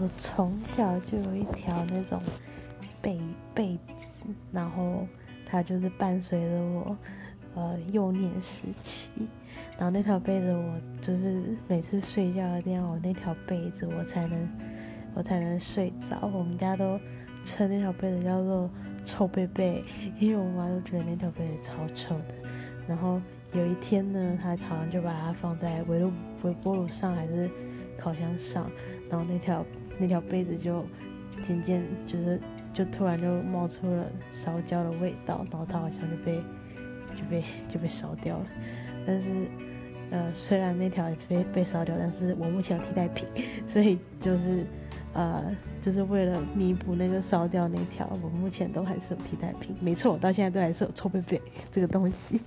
我从小就有一条那种被被子，然后它就是伴随着我呃幼年时期，然后那条被子我就是每次睡觉一定要有那条被子，我才能我才能睡着。我们家都称那条被子叫做臭被被，因为我妈都觉得那条被子超臭的。然后有一天呢，她好像就把它放在微炉微波炉上还是烤箱上，然后那条那条被子就渐渐就是就突然就冒出了烧焦的味道，然后它好像就被就被就被烧掉了。但是呃，虽然那条被被烧掉，但是我目前有替代品，所以就是呃，就是为了弥补那个烧掉那条，我目前都还是有替代品。没错，我到现在都还是有臭贝贝这个东西。